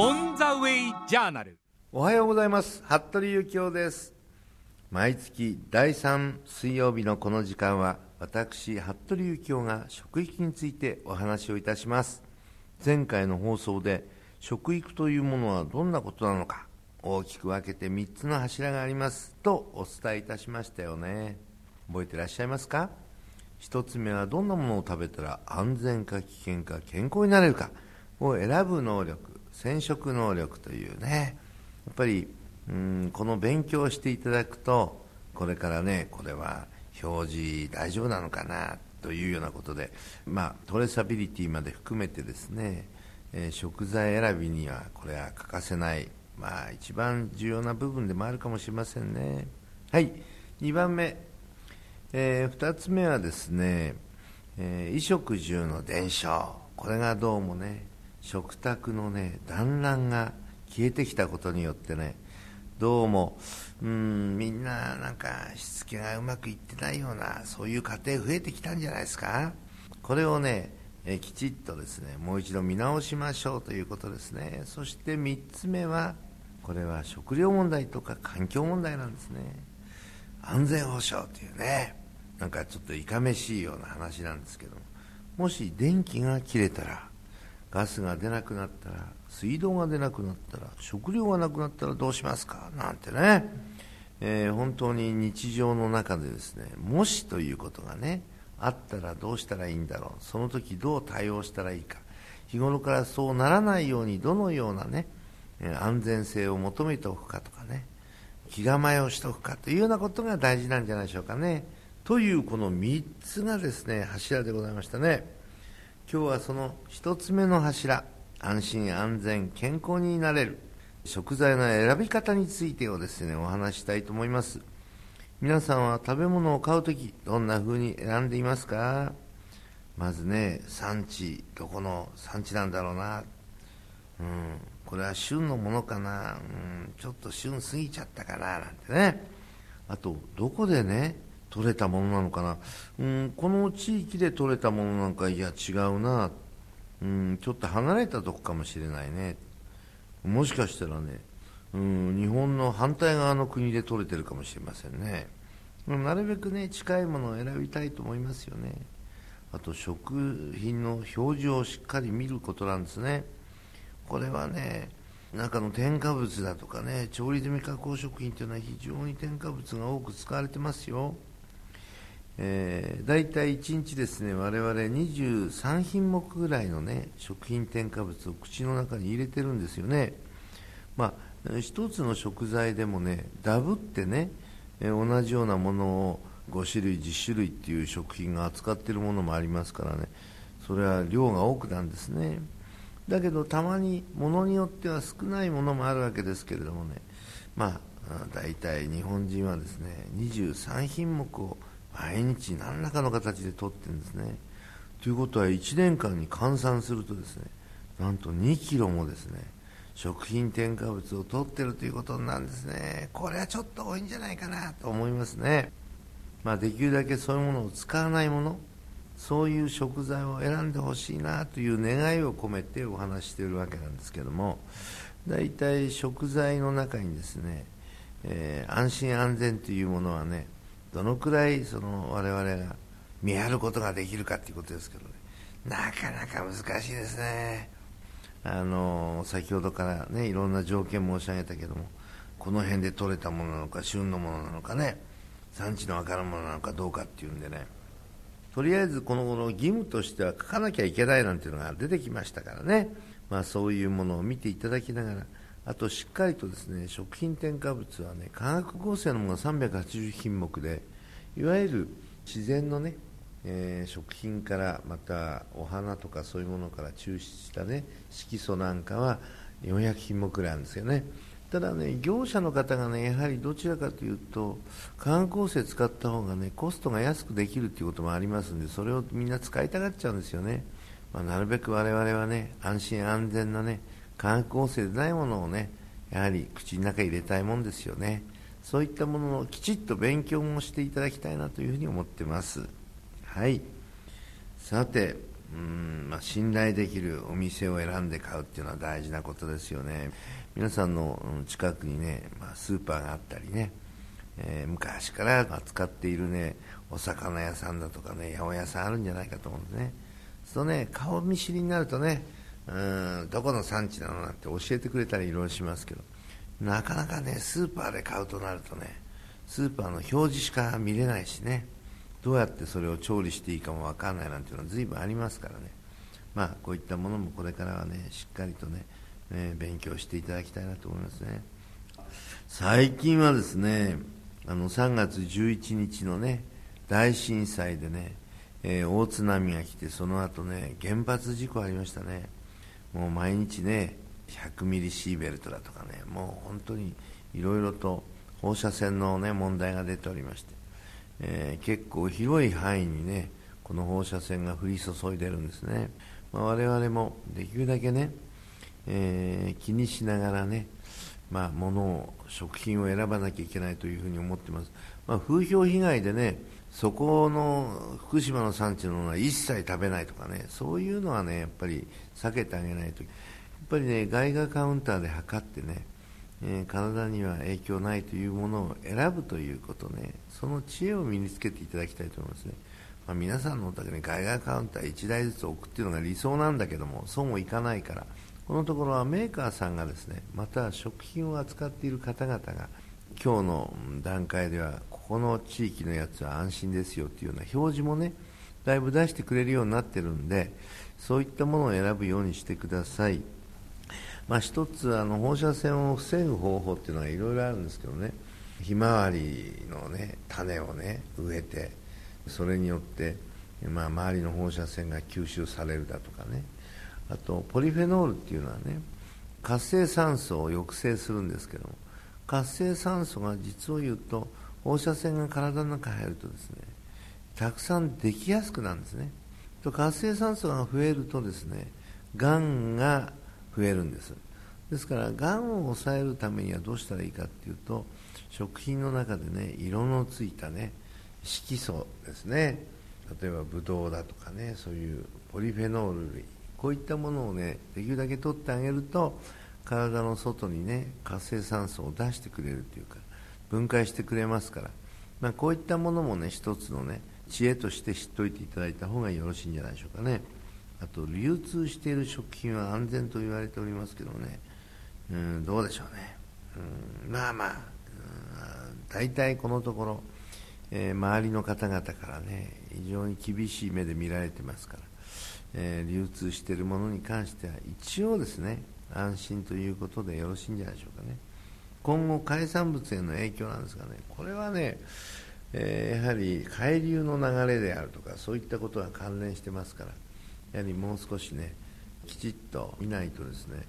オン・ザ・ウェイ・ジャーナルおはようございます。服部幸男です。毎月第3水曜日のこの時間は私服部幸男が食育についてお話をいたします。前回の放送で食育というものはどんなことなのか大きく分けて3つの柱があります。とお伝えいたしましたよね。覚えてらっしゃいますか？1つ目はどんなものを食べたら安全か危険か健康になれるかを選ぶ能力。染色能力というねやっぱりうんこの勉強をしていただくとこれからねこれは表示大丈夫なのかなというようなことで、まあ、トレーサビリティまで含めてですね、えー、食材選びにはこれは欠かせない、まあ、一番重要な部分でもあるかもしれませんね。はい2番目、えー、2つ目はですね、えー、衣食住の伝承。これがどうもね食卓のね団らんが消えてきたことによってねどうもうんみんななんかしつけがうまくいってないようなそういう家庭増えてきたんじゃないですか？これをねえきちっとですねもう一度見直しましょうということですね。そして3つ目はこれは食料問題とか環境問題なんですね。安全保障というねなんかちょっといかめしいような話なんですけどももし電気が切れたらガスが出なくなったら水道が出なくなったら食料がなくなったらどうしますか？なんてね、えー、本当に日常の中でですねもしということがねあったらどうしたらいいんだろう？その時どう対応したらいいか？日頃からそうならないようにどのようなね安全性を求めておくかとかね気構えをしておくかというようなことが大事なんじゃないでしょうかね。というこの3つがですね柱でございましたね。今日はその1つ目の柱安心安全健康になれる。食材の選び方についてをですねお話したいと思います。皆さんは食べ物を買う時どんな風に選んでいますか？まずね産地どこの産地なんだろうな。うんこれは旬のものかな、うん、ちょっと旬過ぎちゃったかななんてね。あとどこでね取れたものなのかな、うん、この地域で取れたものなんかいや違うな、うん、ちょっと離れたとこかもしれないね。もしかしたらね、うん、日本の反対側の国で取れてるかもしれませんね。なるべくね近いものを選びたいと思いますよね。あと食品の表示をしっかり見ることなんですね。これはね中の添加物だとかね調理済み加工食品というのは非常に添加物が多く使われてますよ。えー、大体1日ですね我々23品目ぐらいのね食品添加物を口の中に入れてるんですよね。まあ一つの食材でもねダブってね、えー、同じようなものを5種類10種類っていう食品が扱ってるものもありますからね。それは量が多くなんですね。だけどたまにものによっては少ないものもあるわけですけれどもね。まあ大体日本人はですね23品目を毎日何らかの形で取ってるんですね。ということは1年間に換算するとですねなんと2キロもですね食品添加物を取ってるということなんですね。これはちょっと多いんじゃないかなと思いますね。まあ、できるだけそういうものを使わないものそういう食材を選んでほしいなという願いを込めてお話しているわけなんですけども大体食材の中にですね、えー、安心安全というものはねどのくらいその我々が見張ることができるかということですけどね。なかなか難しいですね。あの先ほどからねいろんな条件申し上げたけどもこの辺で取れたものなのか旬のものなのかね産地の分かるものなのかどうかっていうんでね。とりあえずこの頃義務としては書かなきゃいけないなんていうのが出てきましたからね、まあ、そういうものを見ていただきながらあとしっかりとですね食品添加物はね化学合成のものが380品目でいわゆる自然のね、えー、食品からまたお花とかそういうものから抽出したね色素なんかは400品目ぐらいあるんですよね。ただね業者の方がねやはりどちらかというと化学合成使った方がねコストが安くできるっていうこともありますんでそれをみんな使いたがっちゃうんですよね、まあ、なるべく我々はね安心安全なね化学合成でないものをねやはり口の中に入れたいもんですよね。そういったものをきちっと勉強もしていただきたいなというふうに思ってます。はい。さてうん、まあ、信頼できるお店を選んで買うっていうのは大事なことですよね。皆さんの近くにね、まあ、スーパーがあったりね、えー、昔から扱っているねお魚屋さんだとかね八百屋さんあるんじゃないかと思うんですね。そうね顔見知りになるとねうんどこの産地なのなんて教えてくれたりいろいろしますけど。なかなかねスーパーで買うとなるとねスーパーの表示しか見れないしねどうやってそれを調理していいかも分かんないなんていうのは随分ありますからね。まあこういったものもこれからはねしっかりとね、えー、勉強していただきたいなと思いますね。最近はですねあの3月11日のね大震災でね、えー、大津波が来てその後ね原発事故ありましたね。もう毎日ね100ミリシーベルトだとかねもう本当にいろいろと放射線の、ね、問題が出ておりまして、えー、結構広い範囲にねこの放射線が降り注いでるんですね、まあ、我々もできるだけね、えー、気にしながらね、まあ、物を食品を選ばなきゃいけないというふうに思ってます、まあ、風評被害でねそこの福島の産地のものは一切食べないとかねそういうのはねやっぱり避けてあげないと。やっぱりね外貨カウンターで測ってねえー、体には影響ないというものを選ぶということねその知恵を身につけていただきたいと思いますね、まあ、皆さんのお宅に外外カウンター1台ずつ置くっていうのが理想なんだけどもそうもいかないから。このところはメーカーさんがですねまた食品を扱っている方々が今日の段階ではここの地域のやつは安心ですよというような表示もねだいぶ出してくれるようになってるんでそういったものを選ぶようにしてください。まあ、一つあの放射線を防ぐ方法っていうのはいろいろあるんですけどねひまわりの、ね、種を、ね、植えてそれによって、まあ、周りの放射線が吸収されるだとかねあとポリフェノールっていうのはね活性酸素を抑制するんですけども活性酸素が実を言うと放射線が体の中に入るとですねたくさんできやすくなるんですね。と活性酸素が増えるとですねがんが増えるんです。ですからがんを抑えるためにはどうしたらいいかっていうと食品の中でね色のついたね色素ですね。例えばブドウだとかねそういうポリフェノール類。こういったものをねできるだけ取ってあげると体の外にね活性酸素を出してくれるというか分解してくれますから、まあ、こういったものもね一つのね知恵として知っておいていただいた方がよろしいんじゃないでしょうかね。あと流通している食品は安全と言われておりますけどね、うん、どうでしょうね、うん、まあまあ、大体このところ、えー、周りの方々からね非常に厳しい目で見られてますから、えー、流通しているものに関しては一応ですね安心ということでよろしいんじゃないでしょうかね。今後海産物への影響なんですがねこれはねえー、やはり海流の流れであるとかそういったことが関連してますからやはりもう少しねきちっと見ないとですね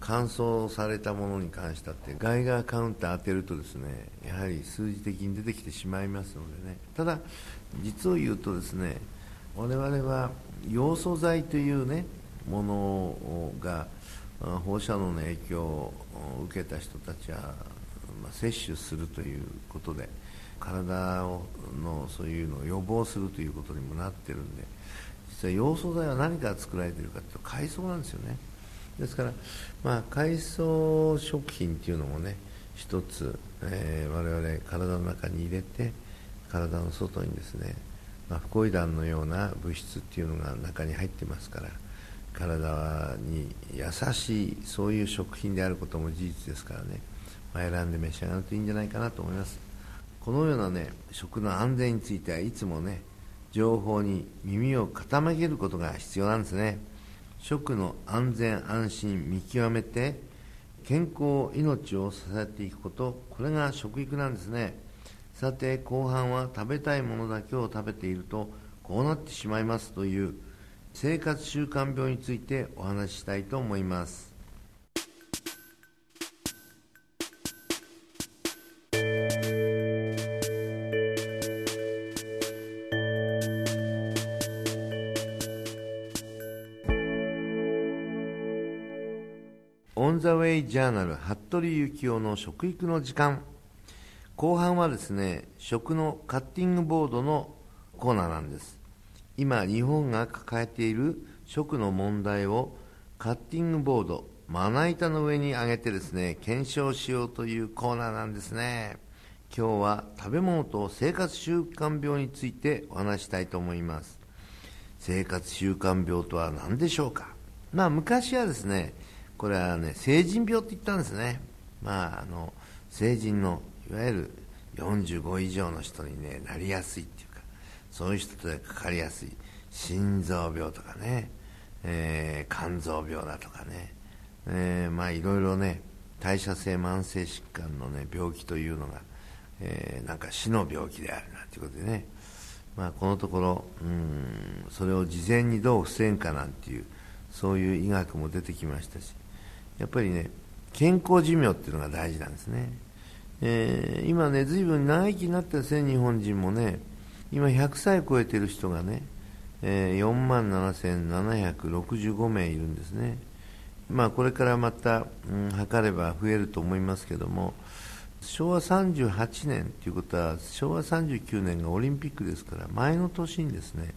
乾燥されたものに関してって外側カウンター当てるとですねやはり数字的に出てきてしまいますのでね。ただ実を言うとですね我々は要素剤というねものが放射能の影響を受けた人たちは、まあ、摂取するということで体のそういうのを予防するということにもなってるんで実は要素剤は何から作られてるかというと海藻なんですよね。ですから、まあ、海藻食品っていうのもね一つ、えー、我々体の中に入れて体の外にですね、まあ、フコイダンのような物質っていうのが中に入ってますから体に優しいそういう食品であることも事実ですからね、まあ、選んで召し上がるといいんじゃないかなと思います。このようなね食の安全についてはいつもね情報に耳を傾けることが必要なんですね。食の安全安心見極めて健康命を支えていくことこれが食育なんですね。さて後半は食べたいものだけを食べているとこうなってしまいますという生活習慣病についてお話ししたいと思います。オン・ザ・ウェイ・ジャーナル服部幸男の食育の時間。後半はですね食のカッティングボードのコーナーなんです。今日本が抱えている食の問題をカッティングボードまな板の上に上げてですね検証しようというコーナーなんですね。今日は食べ物と生活習慣病についてお話したいと思います。生活習慣病とは何でしょうか？まあ昔はですねこれはね成人病って言ったんですね。まああの成人のいわゆる45以上の人に、ね、なりやすいっていうかそういう人でかかりやすい。心臓病とかね、えー、肝臓病だとかね、えー、まあいろいろね代謝性慢性疾患の、ね、病気というのが、えー、なんか死の病気であるなんていうことでね、まあ、このところうんそれを事前にどう防ぐかなんていうそういう医学も出てきましたしやっぱりね健康寿命っていうのが大事なんですね、えー、今ね随分長生きになってるんです日本人もね。今100歳超えてる人がね、えー、4万7765名いるんですね。まあこれからまた、うん、測れば増えると思いますけども昭和38年ということは昭和39年がオリンピックですから前の年にですね、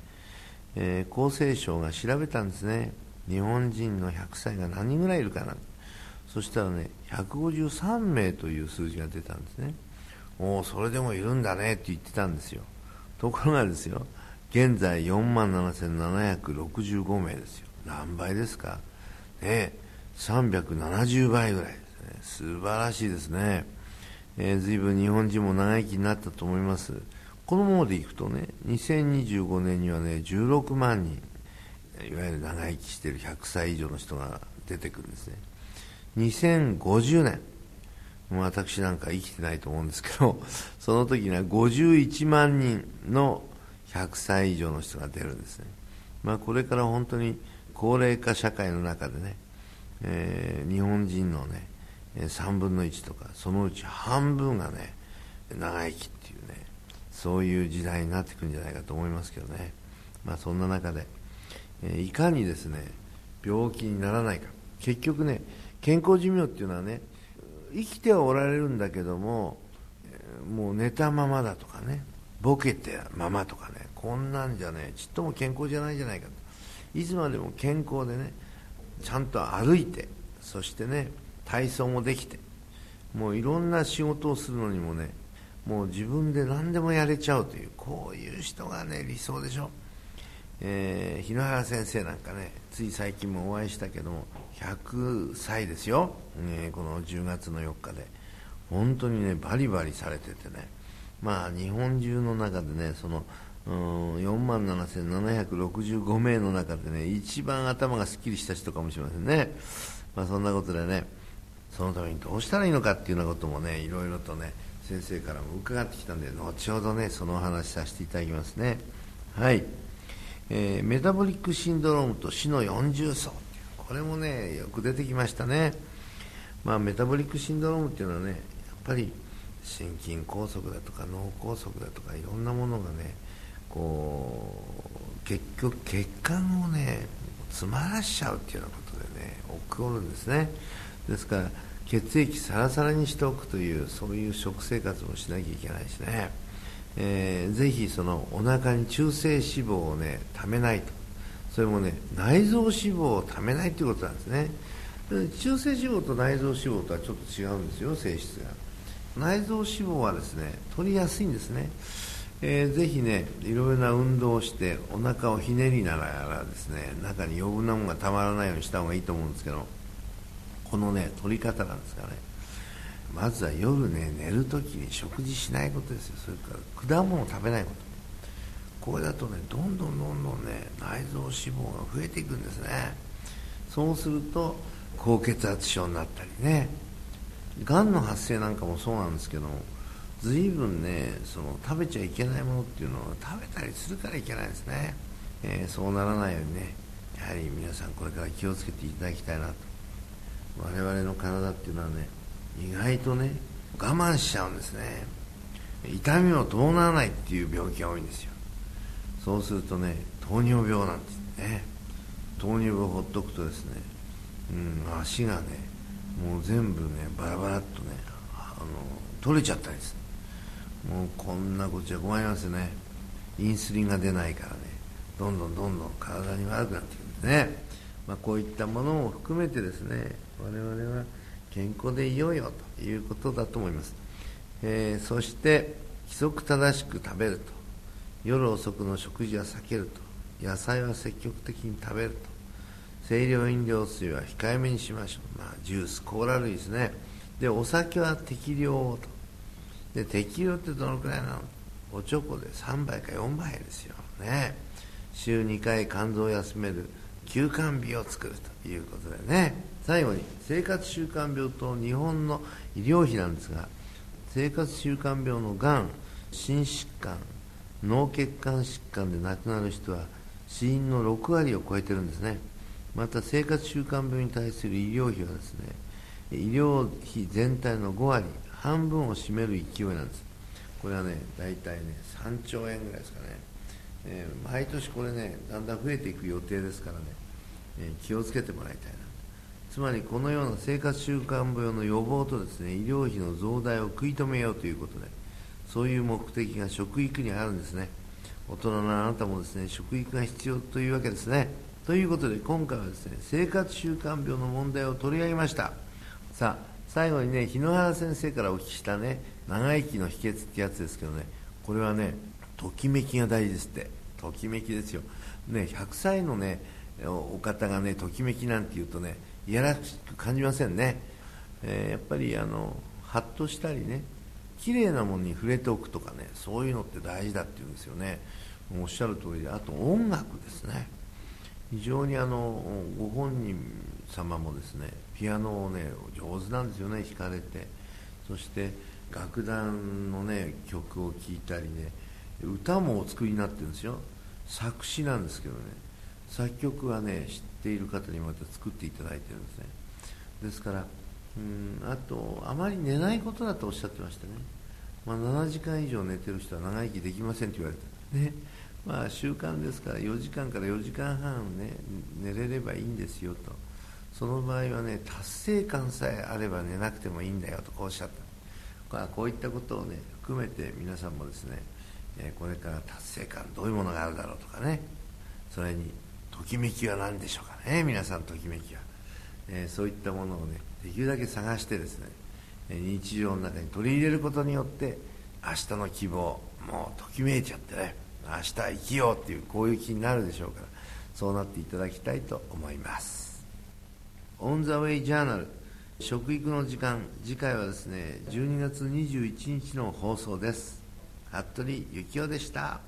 えー、厚生省が調べたんですね。日本人の100歳が何人ぐらいいるかな。そしたらね153名という数字が出たんですね。おおそれでもいるんだねって言ってたんですよ。ところがですよ現在4万7765名ですよ。何倍ですか？ね370倍ぐらいですね。素晴らしいですね、えー、随分日本人も長生きになったと思います。このままでいくとね2025年にはね16万人いわゆる長生きしている100歳以上の人が出てくるんですね。2050年。私なんか生きてないと思うんですけど その時には51万人の100歳以上の人が出るんですね、まあ、これから本当に高齢化社会の中でね、えー、日本人のね3分の1とかそのうち半分がね長生きっていうねそういう時代になってくるんじゃないかと思いますけどね、まあ、そんな中でえいかにですね病気にならないか。結局ね健康寿命っていうのはね生きてはおられるんだけどももう寝たままだとかねボケてままとかねこんなんじゃねちっとも健康じゃないじゃないか。いつまでも健康でねちゃんと歩いてそしてね体操もできてもういろんな仕事をするのにもねもう自分で何でもやれちゃうというこういう人がね理想でしょ。えー、日野原先生なんかねつい最近もお会いしたけども100歳ですよ、ね、この10月の4日で。本当にねバリバリされててね。まあ日本中の中でねその4万7765名の中でね一番頭がすっきりした人かもしれませんね、まあ、そんなことでねそのためにどうしたらいいのかっていうようなこともねいろいろとね先生からも伺ってきたんで後ほどねそのお話しさせていただきますね。はい。えー、メタボリックシンドロームと死の40層これもねよく出てきましたね、まあ、メタボリックシンドロームっていうのはねやっぱり心筋梗塞だとか脳梗塞だとかいろんなものがねこう結局血管をね詰まらしちゃうっていうようなことでね起こるんですね。ですから血液サラサラにしておくというそういう食生活もしなきゃいけないしね。えー、ぜひそのお腹に中性脂肪をねためないと。それもね内臓脂肪をためないということなんですね。中性脂肪と内臓脂肪とはちょっと違うんですよ性質が。内臓脂肪はですね取りやすいんですね、えー、ぜひねいろいろな運動をしてお腹をひねりながらですね中に余分なものがたまらないようにした方がいいと思うんですけどこのね取り方なんですがね。まずは夜ね寝るときに食事しないことですよ。それから果物を食べないこと。これだとねどんどんどんどんね内臓脂肪が増えていくんですね。そうすると高血圧症になったりね。がんの発生なんかもそうなんですけども随分ねその食べちゃいけないものっていうのを食べたりするからいけないですね、えー、そうならないようにねやはり皆さんこれから気をつけていただきたいなと。我々の体っていうのはね意外とね我慢しちゃうんですね。痛みも伴わないっていう病気が多いんですよ。そうするとね糖尿病なんですね。糖尿病をほっとくとですね、うん、足がねもう全部ねバラバラっとねあの取れちゃったりですもうこんなこっちは困りますよね。インスリンが出ないからね。どんどんどんどん体に悪くなっていくんですね、まあ、こういったものも含めてですね我々は健康でいようよということだと思います、えー、そして規則正しく食べると。夜遅くの食事は避けると。野菜は積極的に食べると。清涼飲料水は控えめにしましょう、まあ、ジュースコーラ類ですね。でお酒は適量をと。で適量ってどのくらいなの？おちょこで3杯か4杯ですよ。ね。週2回肝臓を休める。休肝日を作るということでね。最後に生活習慣病と日本の医療費なんですが生活習慣病のがん心疾患脳血管疾患で亡くなる人は死因の6割を超えてるんですね。また生活習慣病に対する医療費はですね医療費全体の5割半分を占める勢いなんです。これはね大体ね3兆円ぐらいですかね、えー、毎年これねだんだん増えていく予定ですからね、えー、気をつけてもらいたいな。つまりこのような生活習慣病の予防とですね医療費の増大を食い止めようということでそういう目的が食育にあるんですね。大人のあなたもですね食育が必要というわけですね。ということで今回はですね生活習慣病の問題を取り上げました。さあ最後にね日野原先生からお聞きしたね長生きの秘訣ってやつですけどねこれはねときめきが大事ですって。ときめきですよ。ね100歳のねお方がねときめきなんて言うとねいやらしく感じませんね、えー、やっぱりあのハッとしたりね綺麗なものに触れておくとかねそういうのって大事だっていうんですよね。おっしゃる通りであと音楽ですね。非常にあのご本人様もですねピアノをね上手なんですよね弾かれて。そして楽団のね曲を聴いたりね歌もお作りになってるんですよ。作詞なんですけどね。作曲はね知っている方にまた作っていただいてるんですね。ですからうんあとあまり寝ないことだとおっしゃってましたね、まあ、7時間以上寝てる人は長生きできませんと言われたね。まあ習慣ですから4時間から4時間半ね寝れればいいんですよと。その場合はね達成感さえあれば寝なくてもいいんだよとこうおっしゃった。こういったことをね含めて皆さんもですねえこれから達成感どういうものがあるだろうとかね。それにときめきは何でしょうかね。皆さんときめきは、え、そういったものをねできるだけ探してですね日常の中に取り入れることによって明日の希望もうときめいちゃってね明日生きようっていうこういう気になるでしょうからそうなっていただきたいと思います「オン・ザ・ウェイ・ジャーナル」食育の時間次回はですね12月21日の放送です。服部幸男でした。